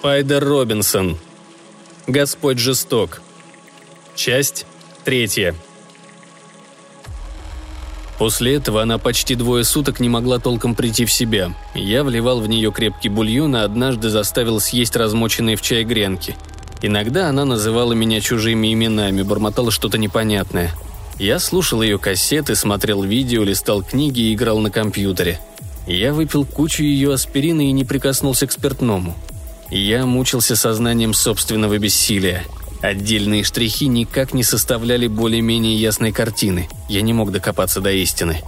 Спайдер Робинсон. Господь жесток. Часть третья. После этого она почти двое суток не могла толком прийти в себя. Я вливал в нее крепкий бульон, а однажды заставил съесть размоченные в чай гренки. Иногда она называла меня чужими именами, бормотала что-то непонятное. Я слушал ее кассеты, смотрел видео, листал книги и играл на компьютере. Я выпил кучу ее аспирина и не прикоснулся к спиртному. Я мучился сознанием собственного бессилия. Отдельные штрихи никак не составляли более-менее ясной картины. Я не мог докопаться до истины.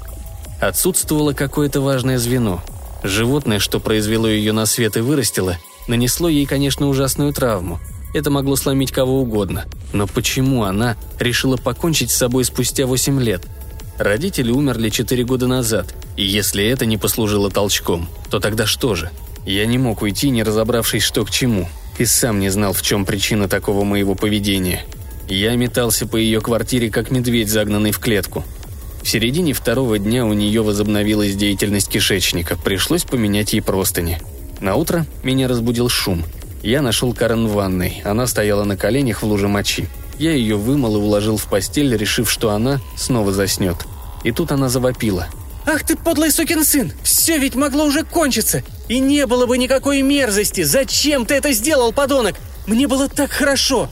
Отсутствовало какое-то важное звено. Животное, что произвело ее на свет и вырастило, нанесло ей, конечно, ужасную травму. Это могло сломить кого угодно. Но почему она решила покончить с собой спустя 8 лет? Родители умерли 4 года назад, и если это не послужило толчком, то тогда что же? Я не мог уйти, не разобравшись, что к чему, и сам не знал, в чем причина такого моего поведения. Я метался по ее квартире, как медведь, загнанный в клетку. В середине второго дня у нее возобновилась деятельность кишечника, пришлось поменять ей простыни. На утро меня разбудил шум. Я нашел Карен в ванной, она стояла на коленях в луже мочи. Я ее вымыл и уложил в постель, решив, что она снова заснет. И тут она завопила – «Ах ты подлый сукин сын! Все ведь могло уже кончиться! И не было бы никакой мерзости! Зачем ты это сделал, подонок? Мне было так хорошо!»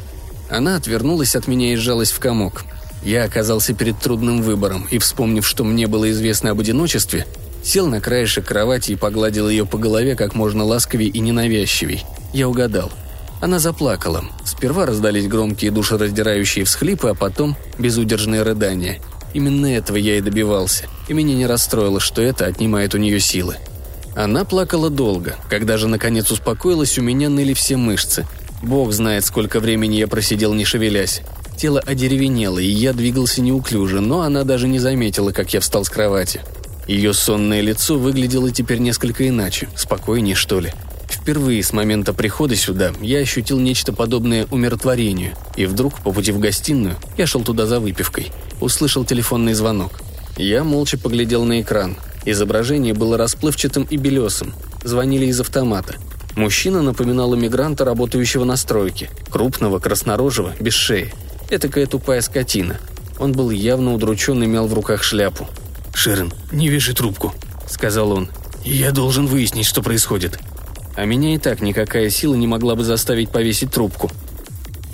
Она отвернулась от меня и сжалась в комок. Я оказался перед трудным выбором и, вспомнив, что мне было известно об одиночестве, сел на краешек кровати и погладил ее по голове как можно ласковее и ненавязчивей. Я угадал. Она заплакала. Сперва раздались громкие душераздирающие всхлипы, а потом безудержные рыдания – Именно этого я и добивался, и меня не расстроило, что это отнимает у нее силы. Она плакала долго. Когда же наконец успокоилась, у меня ныли все мышцы. Бог знает, сколько времени я просидел, не шевелясь. Тело одеревенело, и я двигался неуклюже, но она даже не заметила, как я встал с кровати. Ее сонное лицо выглядело теперь несколько иначе, спокойнее, что ли. Впервые с момента прихода сюда я ощутил нечто подобное умиротворению, и вдруг, по пути в гостиную, я шел туда за выпивкой – услышал телефонный звонок. Я молча поглядел на экран. Изображение было расплывчатым и белесым. Звонили из автомата. Мужчина напоминал иммигранта, работающего на стройке. Крупного, краснорожего, без шеи. Этакая тупая скотина. Он был явно удручен и мял в руках шляпу. «Шерон, не вешай трубку», — сказал он. «Я должен выяснить, что происходит». А меня и так никакая сила не могла бы заставить повесить трубку.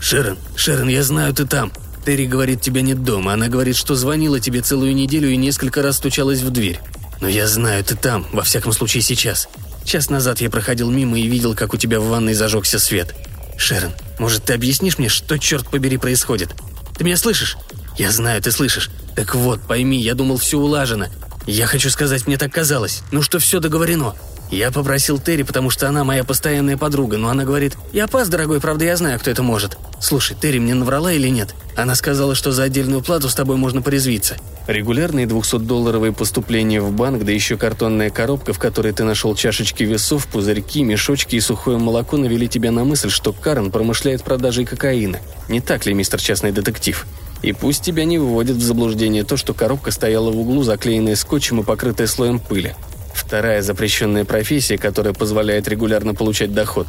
«Шерон, Шерон, я знаю, ты там. Терри говорит, тебя нет дома. Она говорит, что звонила тебе целую неделю и несколько раз стучалась в дверь. Но я знаю, ты там, во всяком случае сейчас. Час назад я проходил мимо и видел, как у тебя в ванной зажегся свет. Шерон, может, ты объяснишь мне, что, черт побери, происходит? Ты меня слышишь? Я знаю, ты слышишь. Так вот, пойми, я думал, все улажено. Я хочу сказать, мне так казалось. Ну что все договорено. Я попросил Терри, потому что она моя постоянная подруга, но она говорит, «Я пас, дорогой, правда, я знаю, кто это может». Слушай, Терри мне наврала или нет? Она сказала, что за отдельную плату с тобой можно порезвиться. Регулярные 200-долларовые поступления в банк, да еще картонная коробка, в которой ты нашел чашечки весов, пузырьки, мешочки и сухое молоко навели тебя на мысль, что Карен промышляет продажей кокаина. Не так ли, мистер частный детектив? И пусть тебя не вводит в заблуждение то, что коробка стояла в углу, заклеенная скотчем и покрытая слоем пыли. Вторая запрещенная профессия, которая позволяет регулярно получать доход.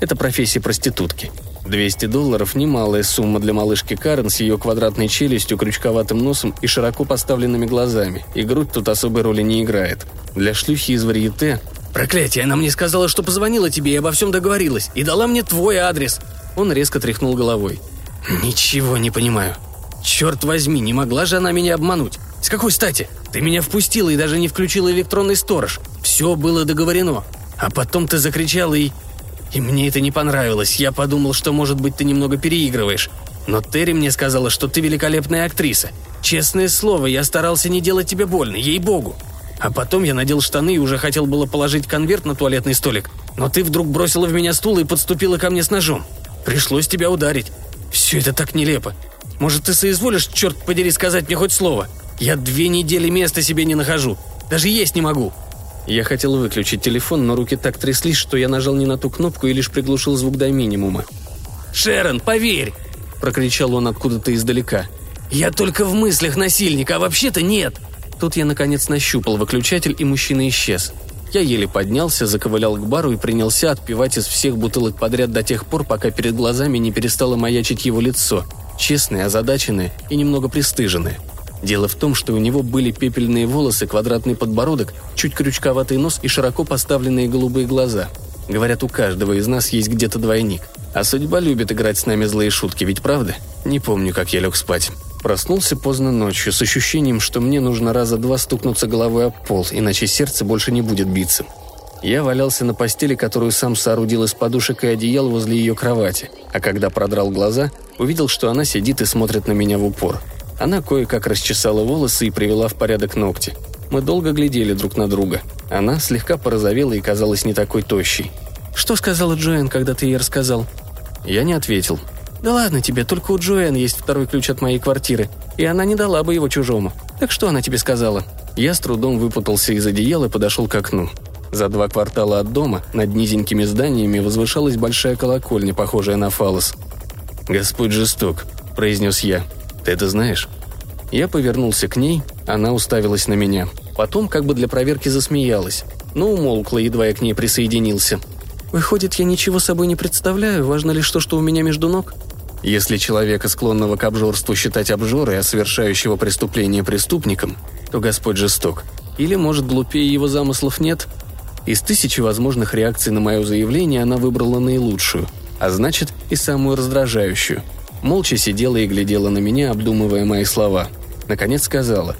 Это профессия проститутки. 200 долларов – немалая сумма для малышки Карен с ее квадратной челюстью, крючковатым носом и широко поставленными глазами, и грудь тут особой роли не играет. Для шлюхи из варьете «Проклятие, она мне сказала, что позвонила тебе и обо всем договорилась, и дала мне твой адрес!» Он резко тряхнул головой. «Ничего не понимаю. Черт возьми, не могла же она меня обмануть? С какой стати? Ты меня впустила и даже не включила электронный сторож. Все было договорено. А потом ты закричала и... И мне это не понравилось. Я подумал, что, может быть, ты немного переигрываешь. Но Терри мне сказала, что ты великолепная актриса. Честное слово, я старался не делать тебе больно, ей-богу. А потом я надел штаны и уже хотел было положить конверт на туалетный столик. Но ты вдруг бросила в меня стул и подступила ко мне с ножом. Пришлось тебя ударить. Все это так нелепо. Может, ты соизволишь, черт подери, сказать мне хоть слово? Я две недели места себе не нахожу. Даже есть не могу». Я хотел выключить телефон, но руки так тряслись, что я нажал не на ту кнопку и лишь приглушил звук до минимума. «Шерон, поверь!» – прокричал он откуда-то издалека. «Я только в мыслях насильника, а вообще-то нет!» Тут я наконец нащупал выключатель, и мужчина исчез. Я еле поднялся, заковылял к бару и принялся отпивать из всех бутылок подряд до тех пор, пока перед глазами не перестало маячить его лицо, честное, озадаченное и немного пристыженное. Дело в том, что у него были пепельные волосы, квадратный подбородок, чуть крючковатый нос и широко поставленные голубые глаза. Говорят, у каждого из нас есть где-то двойник. А судьба любит играть с нами злые шутки, ведь правда? Не помню, как я лег спать. Проснулся поздно ночью с ощущением, что мне нужно раза два стукнуться головой об пол, иначе сердце больше не будет биться. Я валялся на постели, которую сам соорудил из подушек и одеял возле ее кровати, а когда продрал глаза, увидел, что она сидит и смотрит на меня в упор. Она кое-как расчесала волосы и привела в порядок ногти. Мы долго глядели друг на друга. Она слегка порозовела и казалась не такой тощей. «Что сказала Джоэн, когда ты ей рассказал?» Я не ответил. «Да ладно тебе, только у Джоэн есть второй ключ от моей квартиры, и она не дала бы его чужому. Так что она тебе сказала?» Я с трудом выпутался из одеяла и подошел к окну. За два квартала от дома над низенькими зданиями возвышалась большая колокольня, похожая на фалос. «Господь жесток», — произнес я. «Ты это знаешь?» Я повернулся к ней, она уставилась на меня. Потом как бы для проверки засмеялась, но умолкла, едва я к ней присоединился. Выходит, я ничего собой не представляю, важно лишь то, что у меня между ног? Если человека, склонного к обжорству, считать обжорой, а совершающего преступление преступником, то Господь жесток. Или, может, глупее его замыслов нет? Из тысячи возможных реакций на мое заявление она выбрала наилучшую, а значит, и самую раздражающую. Молча сидела и глядела на меня, обдумывая мои слова. Наконец сказала.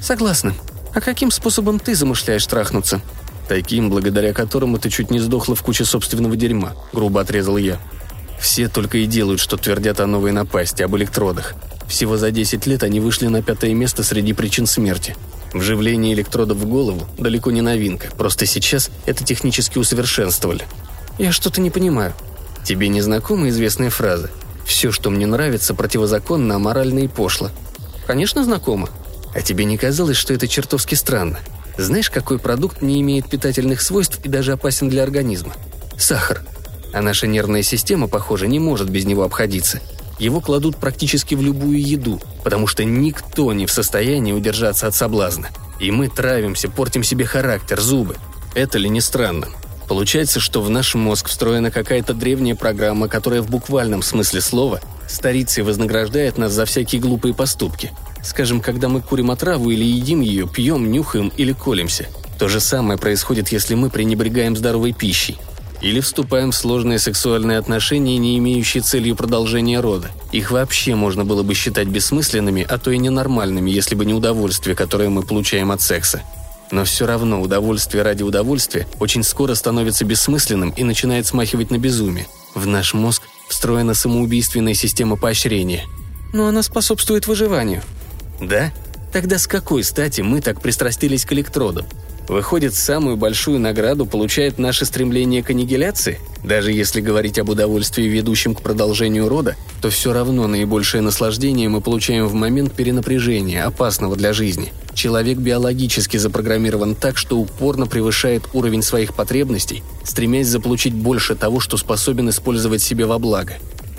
«Согласна. А каким способом ты замышляешь трахнуться?» Таким, благодаря которому ты чуть не сдохла в куче собственного дерьма», — грубо отрезал я. Все только и делают, что твердят о новой напасти, об электродах. Всего за 10 лет они вышли на пятое место среди причин смерти. Вживление электродов в голову далеко не новинка, просто сейчас это технически усовершенствовали. Я что-то не понимаю. Тебе не знакома известная фраза «Все, что мне нравится, противозаконно, аморально и пошло». Конечно, знакомо. А тебе не казалось, что это чертовски странно? Знаешь, какой продукт не имеет питательных свойств и даже опасен для организма? Сахар. А наша нервная система, похоже, не может без него обходиться. Его кладут практически в любую еду, потому что никто не в состоянии удержаться от соблазна. И мы травимся, портим себе характер, зубы. Это ли не странно? Получается, что в наш мозг встроена какая-то древняя программа, которая в буквальном смысле слова старится и вознаграждает нас за всякие глупые поступки – Скажем, когда мы курим отраву или едим ее, пьем, нюхаем или колемся. То же самое происходит, если мы пренебрегаем здоровой пищей. Или вступаем в сложные сексуальные отношения, не имеющие целью продолжения рода. Их вообще можно было бы считать бессмысленными, а то и ненормальными, если бы не удовольствие, которое мы получаем от секса. Но все равно удовольствие ради удовольствия очень скоро становится бессмысленным и начинает смахивать на безумие. В наш мозг встроена самоубийственная система поощрения. Но она способствует выживанию. Да? Тогда с какой стати мы так пристрастились к электродам? Выходит, самую большую награду получает наше стремление к аннигиляции? Даже если говорить об удовольствии, ведущем к продолжению рода, то все равно наибольшее наслаждение мы получаем в момент перенапряжения, опасного для жизни. Человек биологически запрограммирован так, что упорно превышает уровень своих потребностей, стремясь заполучить больше того, что способен использовать себе во благо.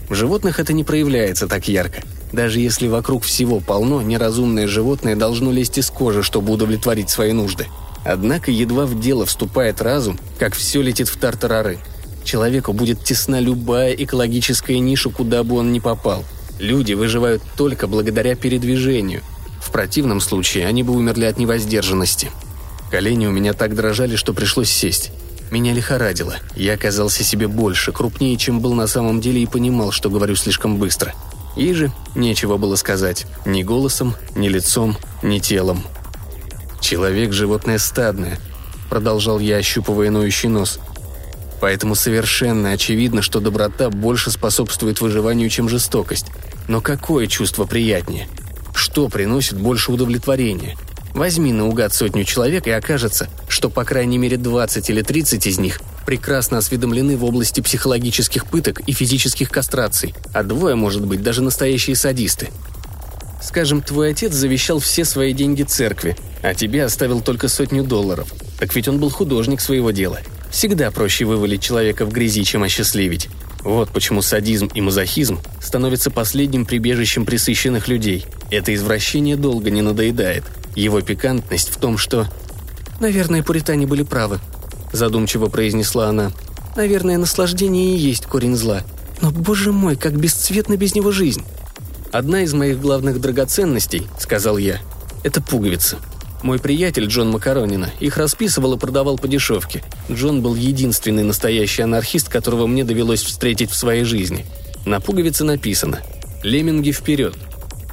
В животных это не проявляется так ярко. Даже если вокруг всего полно, неразумное животное должно лезть из кожи, чтобы удовлетворить свои нужды. Однако едва в дело вступает разум, как все летит в тартарары. Человеку будет тесна любая экологическая ниша, куда бы он ни попал. Люди выживают только благодаря передвижению. Противном случае они бы умерли от невоздержанности. Колени у меня так дрожали, что пришлось сесть. Меня лихорадило. Я оказался себе больше, крупнее, чем был на самом деле и понимал, что говорю слишком быстро – и же нечего было сказать. Ни голосом, ни лицом, ни телом. «Человек – животное стадное», – продолжал я, ощупывая ноющий нос. «Поэтому совершенно очевидно, что доброта больше способствует выживанию, чем жестокость. Но какое чувство приятнее? Что приносит больше удовлетворения? Возьми наугад сотню человек, и окажется, что по крайней мере 20 или 30 из них прекрасно осведомлены в области психологических пыток и физических кастраций, а двое, может быть, даже настоящие садисты. Скажем, твой отец завещал все свои деньги церкви, а тебе оставил только сотню долларов. Так ведь он был художник своего дела. Всегда проще вывалить человека в грязи, чем осчастливить. Вот почему садизм и мазохизм становятся последним прибежищем присыщенных людей. Это извращение долго не надоедает. Его пикантность в том, что «Наверное, пуритане были правы», – задумчиво произнесла она. «Наверное, наслаждение и есть корень зла. Но, боже мой, как бесцветна без него жизнь!» «Одна из моих главных драгоценностей», – сказал я, – «это пуговицы. Мой приятель Джон Макаронина их расписывал и продавал по дешевке. Джон был единственный настоящий анархист, которого мне довелось встретить в своей жизни. На пуговице написано «Лемминги вперед».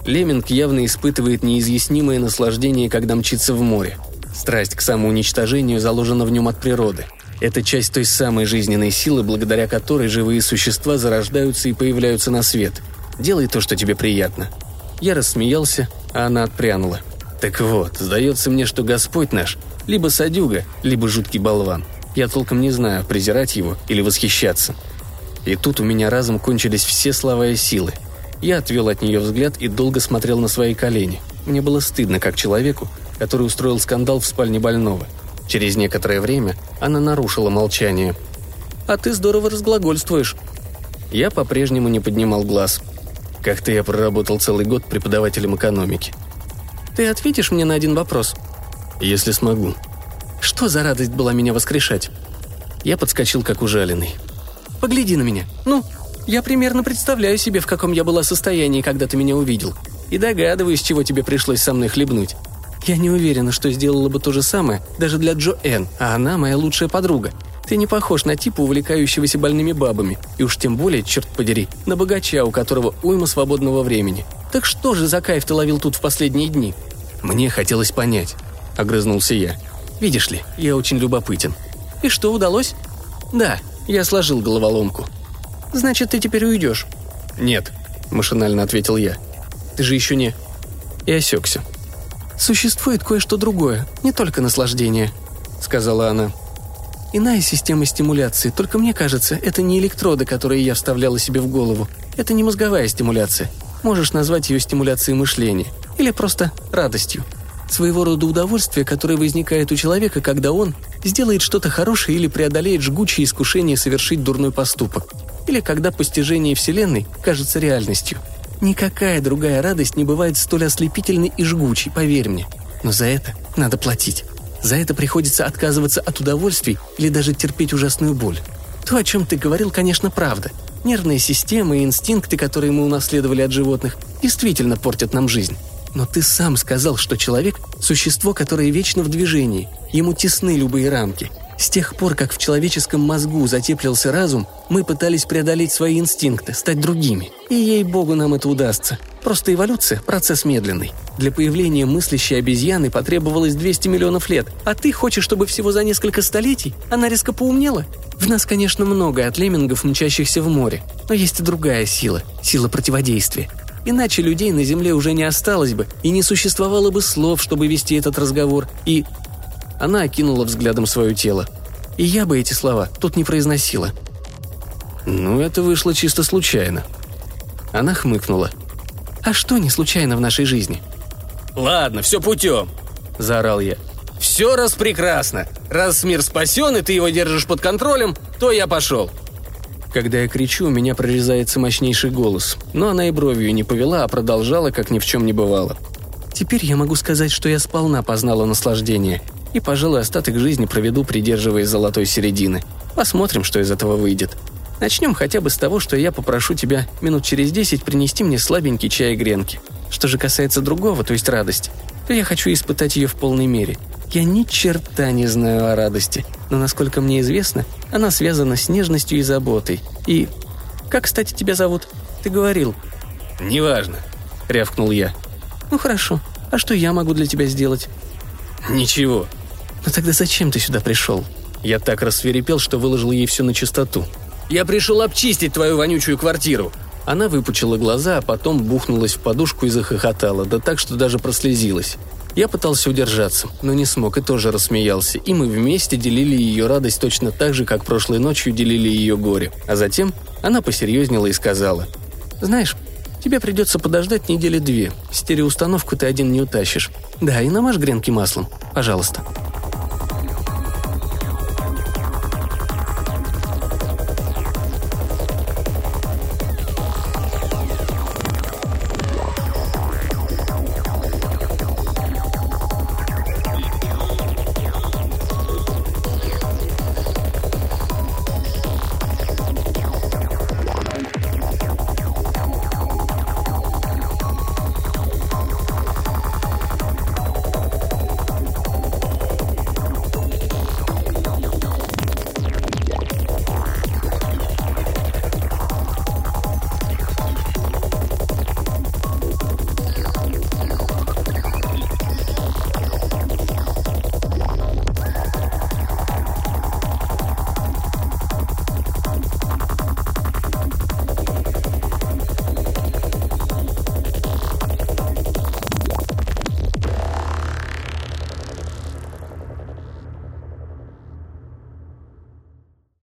Лемминг явно испытывает неизъяснимое наслаждение, когда мчится в море. Страсть к самоуничтожению заложена в нем от природы. Это часть той самой жизненной силы, благодаря которой живые существа зарождаются и появляются на свет – Делай то, что тебе приятно». Я рассмеялся, а она отпрянула. «Так вот, сдается мне, что Господь наш либо садюга, либо жуткий болван. Я толком не знаю, презирать его или восхищаться». И тут у меня разом кончились все слова и силы. Я отвел от нее взгляд и долго смотрел на свои колени. Мне было стыдно, как человеку, который устроил скандал в спальне больного. Через некоторое время она нарушила молчание. «А ты здорово разглагольствуешь». Я по-прежнему не поднимал глаз. Как-то я проработал целый год преподавателем экономики. Ты ответишь мне на один вопрос? Если смогу. Что за радость была меня воскрешать? Я подскочил, как ужаленный. Погляди на меня. Ну, я примерно представляю себе, в каком я была состоянии, когда ты меня увидел. И догадываюсь, чего тебе пришлось со мной хлебнуть. Я не уверена, что сделала бы то же самое даже для Джо Энн, а она моя лучшая подруга. Ты не похож на типа, увлекающегося больными бабами, и уж тем более, черт подери, на богача, у которого уйма свободного времени. Так что же за кайф ты ловил тут в последние дни? Мне хотелось понять, огрызнулся я. Видишь ли, я очень любопытен. И что, удалось? Да, я сложил головоломку. Значит, ты теперь уйдешь? Нет, машинально ответил я. Ты же еще не... И осекся. Существует кое-что другое, не только наслаждение, сказала она. Иная система стимуляции, только мне кажется, это не электроды, которые я вставляла себе в голову. Это не мозговая стимуляция. Можешь назвать ее стимуляцией мышления. Или просто радостью. Своего рода удовольствие, которое возникает у человека, когда он сделает что-то хорошее или преодолеет жгучее искушение совершить дурной поступок. Или когда постижение Вселенной кажется реальностью. Никакая другая радость не бывает столь ослепительной и жгучей, поверь мне. Но за это надо платить. За это приходится отказываться от удовольствий или даже терпеть ужасную боль. То, о чем ты говорил, конечно, правда. Нервные системы и инстинкты, которые мы унаследовали от животных, действительно портят нам жизнь. Но ты сам сказал, что человек – существо, которое вечно в движении, ему тесны любые рамки. С тех пор, как в человеческом мозгу затеплился разум, мы пытались преодолеть свои инстинкты, стать другими. И ей-богу нам это удастся. Просто эволюция – процесс медленный. Для появления мыслящей обезьяны потребовалось 200 миллионов лет, а ты хочешь, чтобы всего за несколько столетий она резко поумнела? В нас, конечно, много от леммингов, мчащихся в море, но есть и другая сила – сила противодействия. Иначе людей на Земле уже не осталось бы, и не существовало бы слов, чтобы вести этот разговор, и... Она окинула взглядом свое тело. И я бы эти слова тут не произносила. «Ну, это вышло чисто случайно». Она хмыкнула. «А что не случайно в нашей жизни?» «Ладно, все путем», – заорал я. «Все раз прекрасно. Раз мир спасен, и ты его держишь под контролем, то я пошел». Когда я кричу, у меня прорезается мощнейший голос, но она и бровью не повела, а продолжала, как ни в чем не бывало. Теперь я могу сказать, что я сполна познала наслаждение, и, пожалуй, остаток жизни проведу, придерживаясь золотой середины. Посмотрим, что из этого выйдет. Начнем хотя бы с того, что я попрошу тебя минут через десять принести мне слабенький чай и гренки. Что же касается другого, то есть радости, то я хочу испытать ее в полной мере. Я ни черта не знаю о радости, но, насколько мне известно, она связана с нежностью и заботой. И... Как, кстати, тебя зовут? Ты говорил. «Неважно», — рявкнул я. «Ну хорошо. А что я могу для тебя сделать?» «Ничего». «Ну тогда зачем ты сюда пришел?» Я так рассверепел, что выложил ей все на чистоту. «Я пришел обчистить твою вонючую квартиру!» Она выпучила глаза, а потом бухнулась в подушку и захохотала, да так, что даже прослезилась. Я пытался удержаться, но не смог и тоже рассмеялся, и мы вместе делили ее радость точно так же, как прошлой ночью делили ее горе. А затем она посерьезнела и сказала, «Знаешь, тебе придется подождать недели две. Стереоустановку ты один не утащишь. Да, и намажь гренки маслом, пожалуйста».